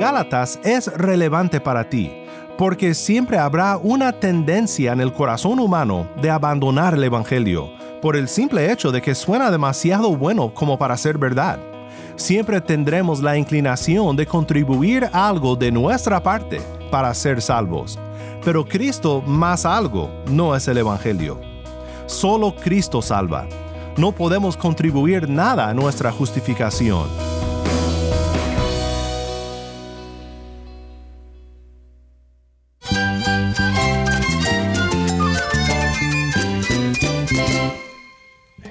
Gálatas es relevante para ti, porque siempre habrá una tendencia en el corazón humano de abandonar el Evangelio, por el simple hecho de que suena demasiado bueno como para ser verdad. Siempre tendremos la inclinación de contribuir algo de nuestra parte para ser salvos. Pero Cristo más algo no es el Evangelio. Solo Cristo salva. No podemos contribuir nada a nuestra justificación.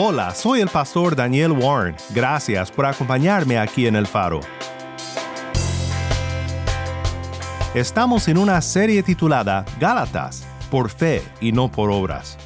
Hola, soy el pastor Daniel Warren. Gracias por acompañarme aquí en El Faro. Estamos en una serie titulada Gálatas, por fe y no por obras.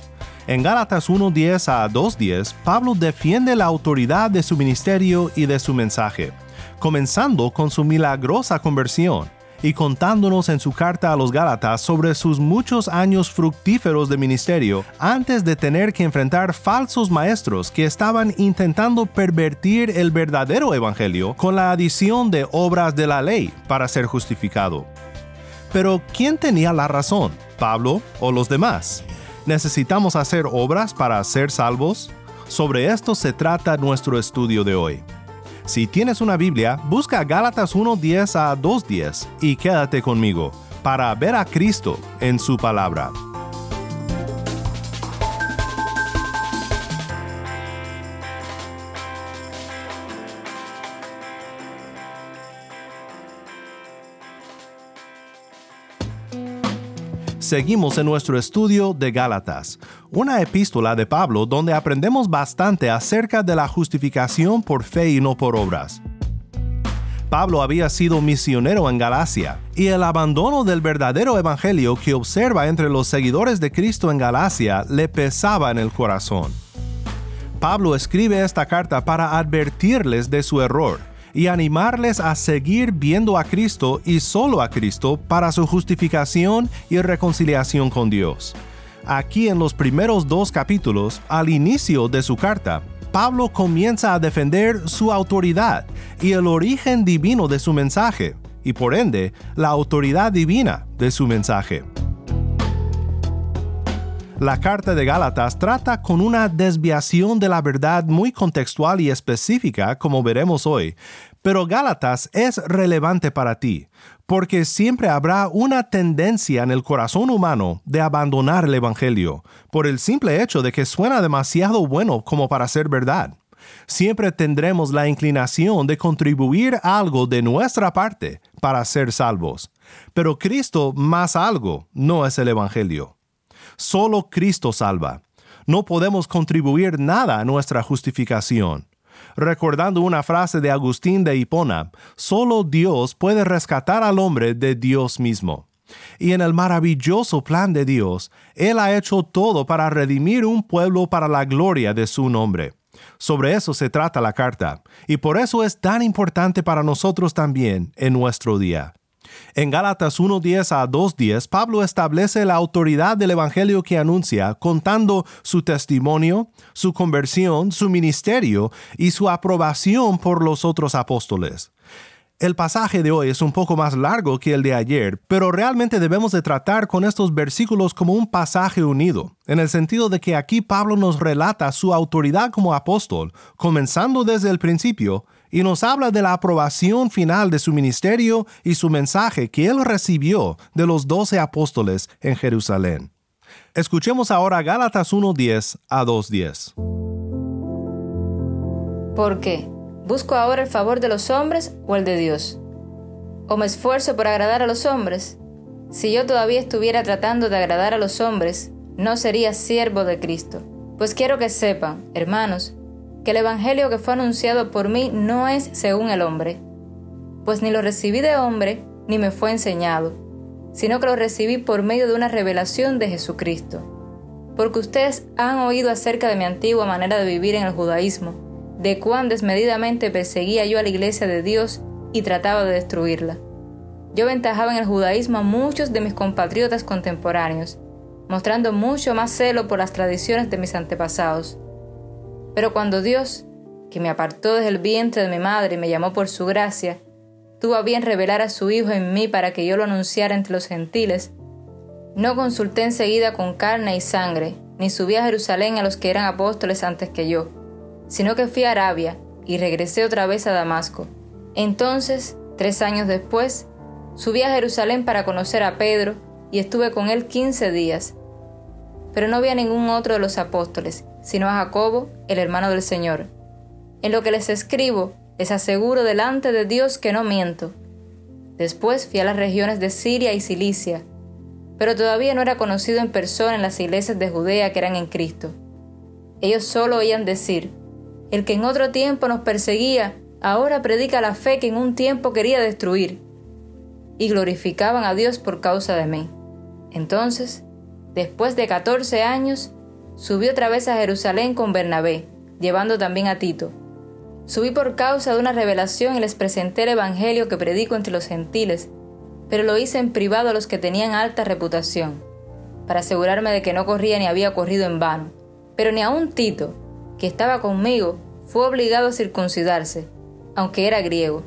En Gálatas 1.10 a 2.10, Pablo defiende la autoridad de su ministerio y de su mensaje, comenzando con su milagrosa conversión y contándonos en su carta a los Gálatas sobre sus muchos años fructíferos de ministerio antes de tener que enfrentar falsos maestros que estaban intentando pervertir el verdadero evangelio con la adición de obras de la ley para ser justificado. Pero ¿quién tenía la razón? ¿Pablo o los demás? ¿Necesitamos hacer obras para ser salvos? Sobre esto se trata nuestro estudio de hoy. Si tienes una Biblia, busca Gálatas 1.10 a 2.10 y quédate conmigo para ver a Cristo en su palabra. Seguimos en nuestro estudio de Gálatas, una epístola de Pablo donde aprendemos bastante acerca de la justificación por fe y no por obras. Pablo había sido misionero en Galacia, y el abandono del verdadero evangelio que observa entre los seguidores de Cristo en Galacia le pesaba en el corazón. Pablo escribe esta carta para advertirles de su error y animarles a seguir viendo a Cristo y solo a Cristo para su justificación y reconciliación con Dios. Aquí en los primeros dos capítulos, al inicio de su carta, Pablo comienza a defender su autoridad y el origen divino de su mensaje, y por ende, la autoridad divina de su mensaje. La carta de Gálatas trata con una desviación de la verdad muy contextual y específica, como veremos hoy, pero Gálatas es relevante para ti, porque siempre habrá una tendencia en el corazón humano de abandonar el Evangelio, por el simple hecho de que suena demasiado bueno como para ser verdad. Siempre tendremos la inclinación de contribuir algo de nuestra parte para ser salvos. Pero Cristo más algo no es el Evangelio. Solo Cristo salva. No podemos contribuir nada a nuestra justificación. Recordando una frase de Agustín de Hipona, solo Dios puede rescatar al hombre de Dios mismo. Y en el maravilloso plan de Dios, Él ha hecho todo para redimir un pueblo para la gloria de su nombre. Sobre eso se trata la carta, y por eso es tan importante para nosotros también en nuestro día. En Gálatas 1.10 a 2.10, Pablo establece la autoridad del Evangelio que anuncia, contando su testimonio, su conversión, su ministerio y su aprobación por los otros apóstoles. El pasaje de hoy es un poco más largo que el de ayer, pero realmente debemos de tratar con estos versículos como un pasaje unido, en el sentido de que aquí Pablo nos relata su autoridad como apóstol, comenzando desde el principio, y nos habla de la aprobación final de su ministerio y su mensaje que él recibió de los doce apóstoles en Jerusalén. Escuchemos ahora Gálatas 1.10 a 2.10. ¿Por qué? ¿Busco ahora el favor de los hombres o el de Dios? ¿O me esfuerzo por agradar a los hombres? Si yo todavía estuviera tratando de agradar a los hombres, no sería siervo de Cristo Pues quiero que sepan, hermanos, que el Evangelio que fue anunciado por mí no es según el hombre, pues ni lo recibí de hombre, ni me fue enseñado, sino que lo recibí por medio de una revelación de Jesucristo. Porque ustedes han oído acerca de mi antigua manera de vivir en el judaísmo, de cuán desmedidamente perseguía yo a la iglesia de Dios y trataba de destruirla. Yo ventajaba en el judaísmo a muchos de mis compatriotas contemporáneos, mostrando mucho más celo por las tradiciones de mis antepasados. Pero cuando Dios, que me apartó desde el vientre de mi madre y me llamó por su gracia, tuvo a bien revelar a su Hijo en mí para que yo lo anunciara entre los gentiles, no consulté enseguida con carne y sangre, ni subí a Jerusalén a los que eran apóstoles antes que yo, sino que fui a Arabia y regresé otra vez a Damasco. Entonces, tres años después, subí a Jerusalén para conocer a Pedro y estuve con él quince días. Pero no vi a ningún otro de los apóstoles, sino a Jacobo, el hermano del Señor. En lo que les escribo, les aseguro delante de Dios que no miento. Después fui a las regiones de Siria y Cilicia, pero todavía no era conocido en persona en las iglesias de Judea que eran en Cristo. Ellos solo oían decir, el que en otro tiempo nos perseguía, ahora predica la fe que en un tiempo quería destruir, y glorificaban a Dios por causa de mí. Entonces, después de catorce años, subí otra vez a Jerusalén con Bernabé, llevando también a Tito Subí por causa de una revelación y les presenté el Evangelio que predico entre los gentiles, pero lo hice en privado a los que tenían alta reputación, para asegurarme de que no corría ni había corrido en vano. Pero ni aun Tito, que estaba conmigo, fue obligado a circuncidarse, aunque era griego.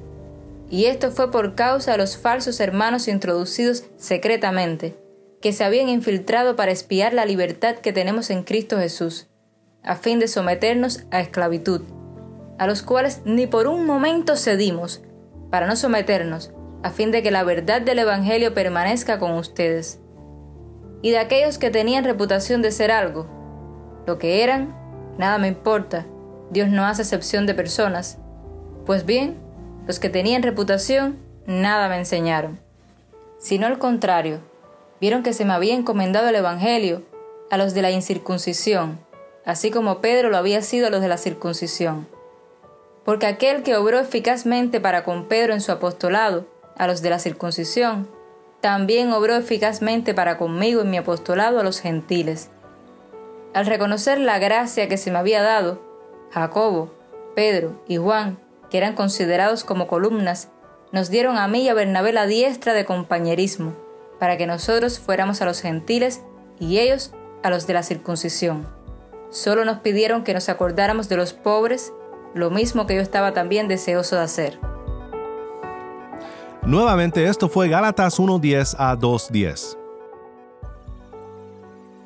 Y esto fue por causa de los falsos hermanos introducidos secretamente, que se habían infiltrado para espiar la libertad que tenemos en Cristo Jesús, a fin de someternos a esclavitud a los cuales ni por un momento cedimos, para no someternos, a fin de que la verdad del Evangelio permanezca con ustedes. Y de aquellos que tenían reputación de ser algo, lo que eran, nada me importa, Dios no hace excepción de personas. Pues bien, los que tenían reputación, nada me enseñaron. Sino al contrario, vieron que se me había encomendado el Evangelio a los de la incircuncisión, así como Pedro lo había sido a los de la circuncisión porque aquel que obró eficazmente para con Pedro en su apostolado, a los de la circuncisión, también obró eficazmente para conmigo en mi apostolado a los gentiles. Al reconocer la gracia que se me había dado, Jacobo, Pedro y Juan, que eran considerados como columnas, nos dieron a mí y a Bernabé la diestra de compañerismo, para que nosotros fuéramos a los gentiles y ellos a los de la circuncisión. Solo nos pidieron que nos acordáramos de los pobres lo mismo que yo estaba también deseoso de hacer. Nuevamente esto fue Gálatas 1.10 a 2.10.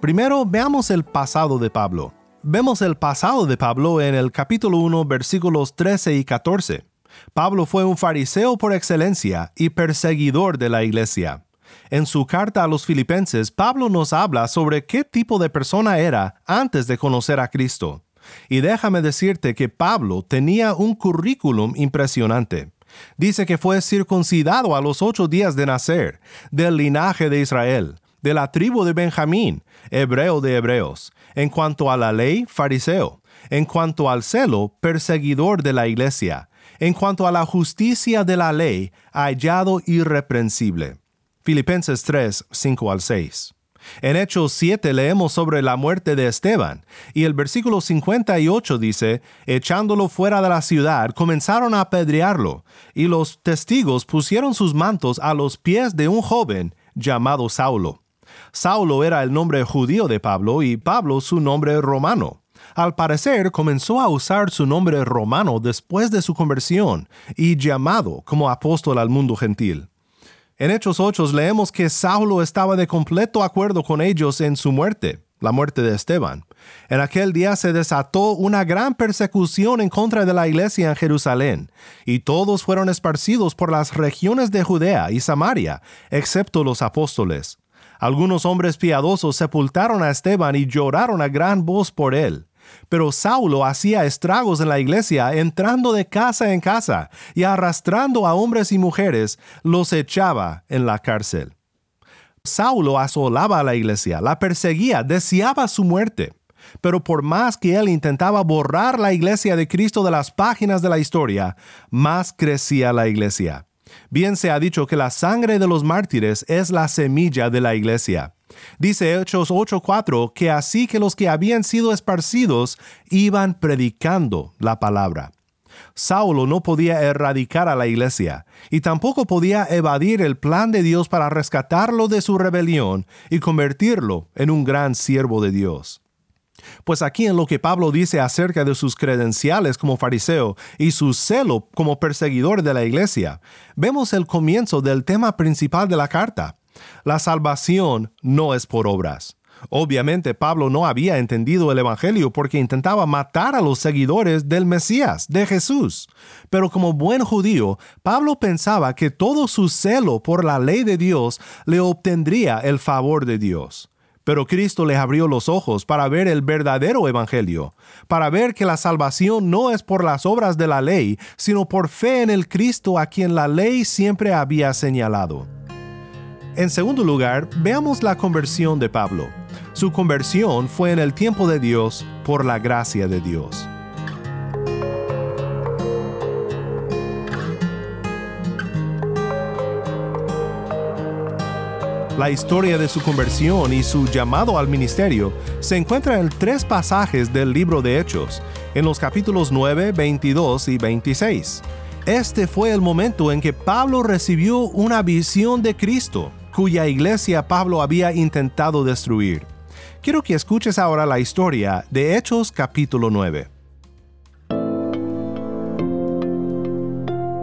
Primero veamos el pasado de Pablo. Vemos el pasado de Pablo en el capítulo 1 versículos 13 y 14. Pablo fue un fariseo por excelencia y perseguidor de la iglesia. En su carta a los filipenses, Pablo nos habla sobre qué tipo de persona era antes de conocer a Cristo. Y déjame decirte que Pablo tenía un currículum impresionante. Dice que fue circuncidado a los ocho días de nacer, del linaje de Israel, de la tribu de Benjamín, hebreo de hebreos, en cuanto a la ley, fariseo, en cuanto al celo, perseguidor de la iglesia, en cuanto a la justicia de la ley, hallado irreprensible. Filipenses 3, 5 al 6. En Hechos 7 leemos sobre la muerte de Esteban, y el versículo 58 dice, echándolo fuera de la ciudad, comenzaron a apedrearlo, y los testigos pusieron sus mantos a los pies de un joven llamado Saulo. Saulo era el nombre judío de Pablo y Pablo su nombre romano. Al parecer comenzó a usar su nombre romano después de su conversión y llamado como apóstol al mundo gentil. En Hechos 8 leemos que Saulo estaba de completo acuerdo con ellos en su muerte, la muerte de Esteban. En aquel día se desató una gran persecución en contra de la iglesia en Jerusalén, y todos fueron esparcidos por las regiones de Judea y Samaria, excepto los apóstoles. Algunos hombres piadosos sepultaron a Esteban y lloraron a gran voz por él. Pero Saulo hacía estragos en la iglesia, entrando de casa en casa y arrastrando a hombres y mujeres, los echaba en la cárcel. Saulo asolaba a la iglesia, la perseguía, deseaba su muerte. Pero por más que él intentaba borrar la iglesia de Cristo de las páginas de la historia, más crecía la iglesia. Bien se ha dicho que la sangre de los mártires es la semilla de la iglesia. Dice Hechos 8:4 que así que los que habían sido esparcidos iban predicando la palabra. Saulo no podía erradicar a la iglesia y tampoco podía evadir el plan de Dios para rescatarlo de su rebelión y convertirlo en un gran siervo de Dios. Pues aquí en lo que Pablo dice acerca de sus credenciales como fariseo y su celo como perseguidor de la iglesia, vemos el comienzo del tema principal de la carta. La salvación no es por obras. Obviamente Pablo no había entendido el Evangelio porque intentaba matar a los seguidores del Mesías, de Jesús. Pero como buen judío, Pablo pensaba que todo su celo por la ley de Dios le obtendría el favor de Dios. Pero Cristo les abrió los ojos para ver el verdadero Evangelio, para ver que la salvación no es por las obras de la ley, sino por fe en el Cristo a quien la ley siempre había señalado. En segundo lugar, veamos la conversión de Pablo. Su conversión fue en el tiempo de Dios por la gracia de Dios. La historia de su conversión y su llamado al ministerio se encuentra en tres pasajes del libro de Hechos, en los capítulos 9, 22 y 26. Este fue el momento en que Pablo recibió una visión de Cristo, cuya iglesia Pablo había intentado destruir. Quiero que escuches ahora la historia de Hechos capítulo 9.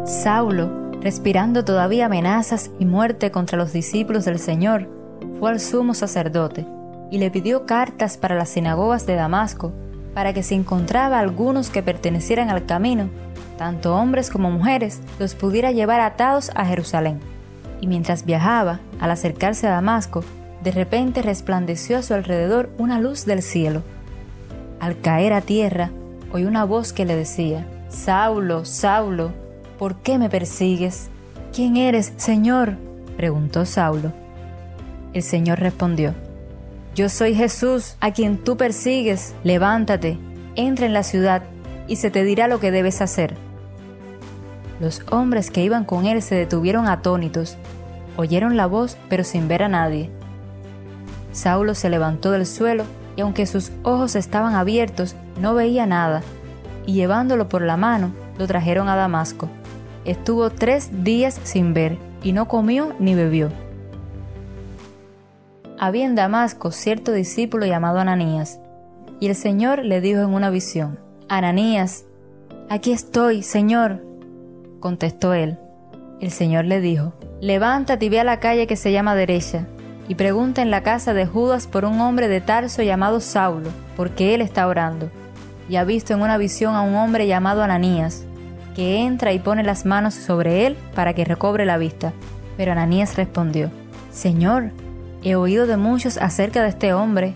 Saulo, respirando todavía amenazas y muerte contra los discípulos del Señor, fue al sumo sacerdote y le pidió cartas para las sinagogas de Damasco, para que si encontraba algunos que pertenecieran al camino, tanto hombres como mujeres, los pudiera llevar atados a Jerusalén. Y mientras viajaba, al acercarse a Damasco, de repente resplandeció a su alrededor una luz del cielo. Al caer a tierra, oyó una voz que le decía, Saulo, Saulo, ¿Por qué me persigues? ¿Quién eres, Señor? preguntó Saulo. El Señor respondió, Yo soy Jesús, a quien tú persigues. Levántate, entra en la ciudad, y se te dirá lo que debes hacer. Los hombres que iban con él se detuvieron atónitos, oyeron la voz, pero sin ver a nadie. Saulo se levantó del suelo, y aunque sus ojos estaban abiertos, no veía nada, y llevándolo por la mano, lo trajeron a Damasco estuvo tres días sin ver y no comió ni bebió. Había en Damasco cierto discípulo llamado Ananías, y el Señor le dijo en una visión, Ananías, aquí estoy, Señor. Contestó él. El Señor le dijo, levántate y ve a la calle que se llama derecha, y pregunta en la casa de Judas por un hombre de Tarso llamado Saulo, porque él está orando, y ha visto en una visión a un hombre llamado Ananías que entra y pone las manos sobre él para que recobre la vista. Pero Ananías respondió, Señor, he oído de muchos acerca de este hombre,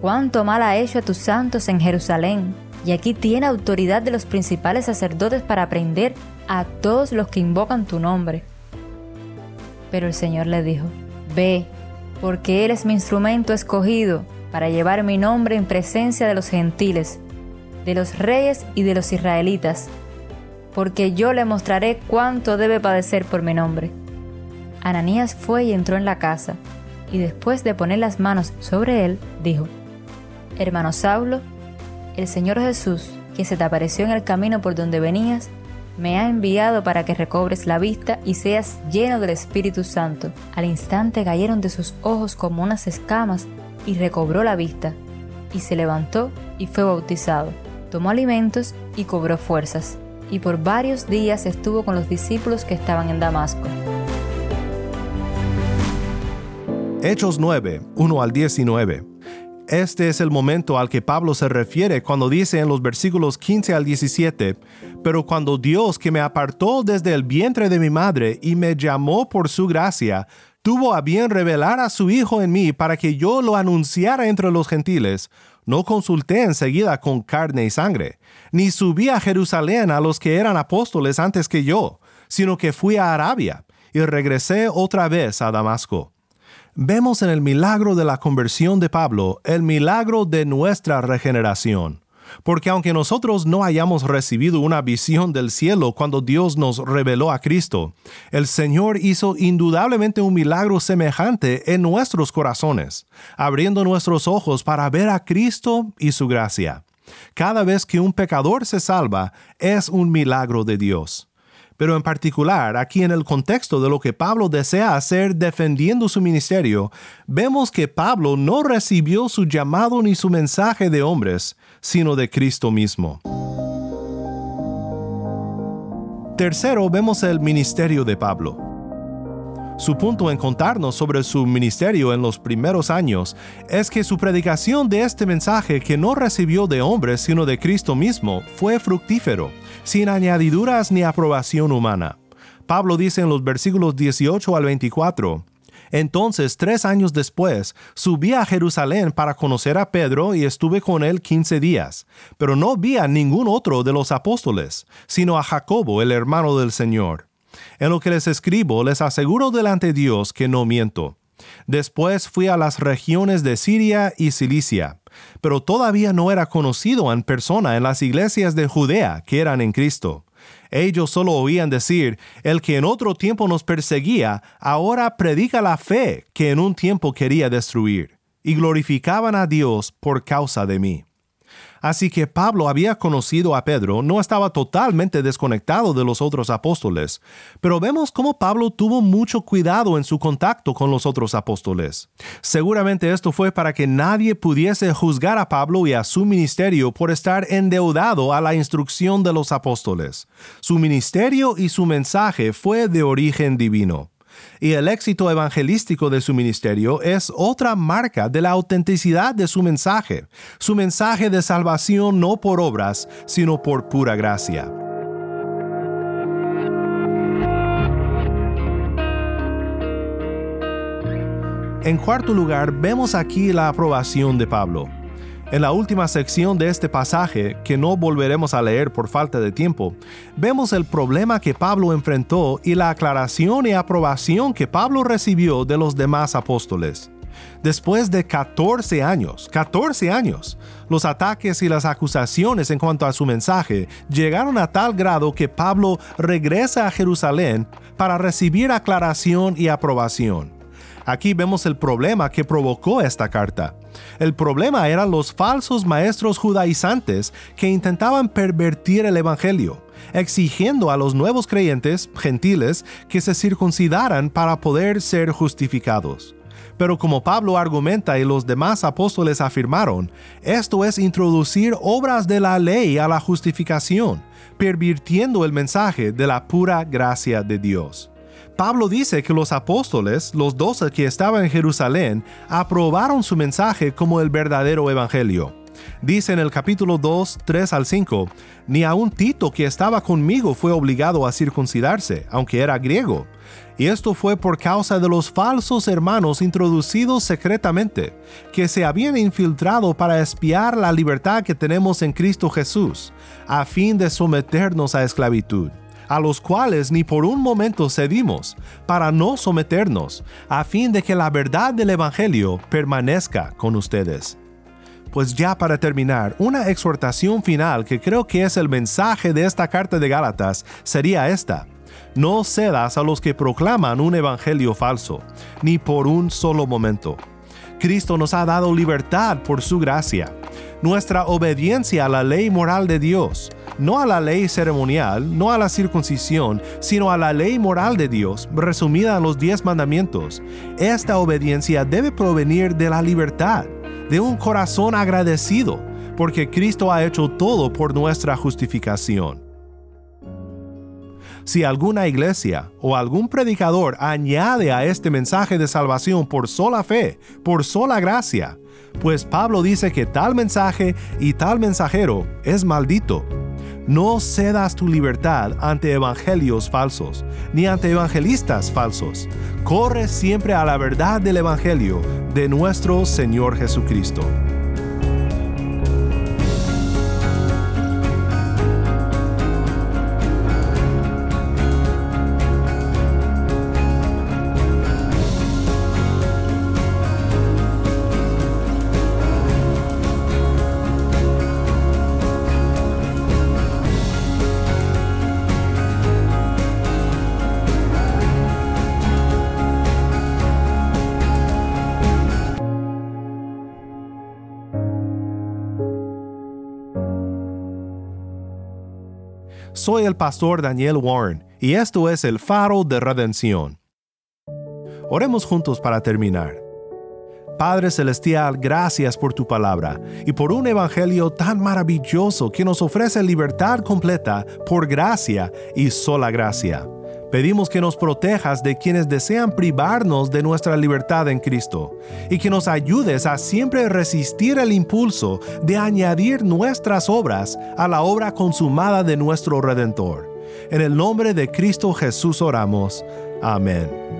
cuánto mal ha hecho a tus santos en Jerusalén, y aquí tiene autoridad de los principales sacerdotes para prender a todos los que invocan tu nombre. Pero el Señor le dijo, Ve, porque eres mi instrumento escogido para llevar mi nombre en presencia de los gentiles, de los reyes y de los israelitas porque yo le mostraré cuánto debe padecer por mi nombre. Ananías fue y entró en la casa, y después de poner las manos sobre él, dijo, Hermano Saulo, el Señor Jesús, que se te apareció en el camino por donde venías, me ha enviado para que recobres la vista y seas lleno del Espíritu Santo. Al instante cayeron de sus ojos como unas escamas y recobró la vista, y se levantó y fue bautizado. Tomó alimentos y cobró fuerzas y por varios días estuvo con los discípulos que estaban en Damasco. Hechos 9, 1 al 19. Este es el momento al que Pablo se refiere cuando dice en los versículos 15 al 17, pero cuando Dios que me apartó desde el vientre de mi madre y me llamó por su gracia, tuvo a bien revelar a su Hijo en mí para que yo lo anunciara entre los gentiles, no consulté enseguida con carne y sangre, ni subí a Jerusalén a los que eran apóstoles antes que yo, sino que fui a Arabia y regresé otra vez a Damasco. Vemos en el milagro de la conversión de Pablo el milagro de nuestra regeneración. Porque aunque nosotros no hayamos recibido una visión del cielo cuando Dios nos reveló a Cristo, el Señor hizo indudablemente un milagro semejante en nuestros corazones, abriendo nuestros ojos para ver a Cristo y su gracia. Cada vez que un pecador se salva, es un milagro de Dios. Pero en particular, aquí en el contexto de lo que Pablo desea hacer defendiendo su ministerio, vemos que Pablo no recibió su llamado ni su mensaje de hombres, sino de Cristo mismo. Tercero, vemos el ministerio de Pablo. Su punto en contarnos sobre su ministerio en los primeros años es que su predicación de este mensaje que no recibió de hombres sino de Cristo mismo fue fructífero, sin añadiduras ni aprobación humana. Pablo dice en los versículos 18 al 24, entonces, tres años después, subí a Jerusalén para conocer a Pedro y estuve con él quince días, pero no vi a ningún otro de los apóstoles, sino a Jacobo, el hermano del Señor. En lo que les escribo, les aseguro delante de Dios que no miento. Después fui a las regiones de Siria y Cilicia, pero todavía no era conocido en persona en las iglesias de Judea que eran en Cristo. Ellos solo oían decir, el que en otro tiempo nos perseguía, ahora predica la fe que en un tiempo quería destruir, y glorificaban a Dios por causa de mí. Así que Pablo había conocido a Pedro, no estaba totalmente desconectado de los otros apóstoles, pero vemos cómo Pablo tuvo mucho cuidado en su contacto con los otros apóstoles. Seguramente esto fue para que nadie pudiese juzgar a Pablo y a su ministerio por estar endeudado a la instrucción de los apóstoles. Su ministerio y su mensaje fue de origen divino y el éxito evangelístico de su ministerio es otra marca de la autenticidad de su mensaje, su mensaje de salvación no por obras, sino por pura gracia. En cuarto lugar, vemos aquí la aprobación de Pablo. En la última sección de este pasaje, que no volveremos a leer por falta de tiempo, vemos el problema que Pablo enfrentó y la aclaración y aprobación que Pablo recibió de los demás apóstoles. Después de 14 años, 14 años, los ataques y las acusaciones en cuanto a su mensaje llegaron a tal grado que Pablo regresa a Jerusalén para recibir aclaración y aprobación. Aquí vemos el problema que provocó esta carta. El problema eran los falsos maestros judaizantes que intentaban pervertir el Evangelio, exigiendo a los nuevos creyentes gentiles que se circuncidaran para poder ser justificados. Pero como Pablo argumenta y los demás apóstoles afirmaron, esto es introducir obras de la ley a la justificación, pervirtiendo el mensaje de la pura gracia de Dios. Pablo dice que los apóstoles, los doce que estaban en Jerusalén, aprobaron su mensaje como el verdadero evangelio. Dice en el capítulo 2, 3 al 5, ni aun Tito que estaba conmigo fue obligado a circuncidarse, aunque era griego. Y esto fue por causa de los falsos hermanos introducidos secretamente, que se habían infiltrado para espiar la libertad que tenemos en Cristo Jesús, a fin de someternos a esclavitud a los cuales ni por un momento cedimos, para no someternos, a fin de que la verdad del Evangelio permanezca con ustedes. Pues ya para terminar, una exhortación final que creo que es el mensaje de esta carta de Gálatas sería esta. No cedas a los que proclaman un evangelio falso, ni por un solo momento. Cristo nos ha dado libertad por su gracia. Nuestra obediencia a la ley moral de Dios, no a la ley ceremonial, no a la circuncisión, sino a la ley moral de Dios, resumida en los diez mandamientos. Esta obediencia debe provenir de la libertad, de un corazón agradecido, porque Cristo ha hecho todo por nuestra justificación. Si alguna iglesia o algún predicador añade a este mensaje de salvación por sola fe, por sola gracia, pues Pablo dice que tal mensaje y tal mensajero es maldito no cedas tu libertad ante evangelios falsos, ni ante evangelistas falsos. Corre siempre a la verdad del Evangelio de nuestro Señor Jesucristo. El pastor Daniel Warren y esto es el faro de redención. Oremos juntos para terminar. Padre Celestial, gracias por tu palabra y por un evangelio tan maravilloso que nos ofrece libertad completa por gracia y sola gracia. Pedimos que nos protejas de quienes desean privarnos de nuestra libertad en Cristo y que nos ayudes a siempre resistir el impulso de añadir nuestras obras a la obra consumada de nuestro Redentor. En el nombre de Cristo Jesús oramos. Amén.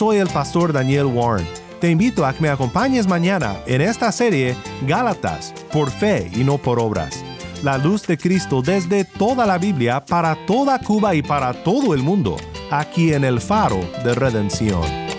Soy el pastor Daniel Warren. Te invito a que me acompañes mañana en esta serie Gálatas, por fe y no por obras. La luz de Cristo desde toda la Biblia para toda Cuba y para todo el mundo, aquí en el faro de redención.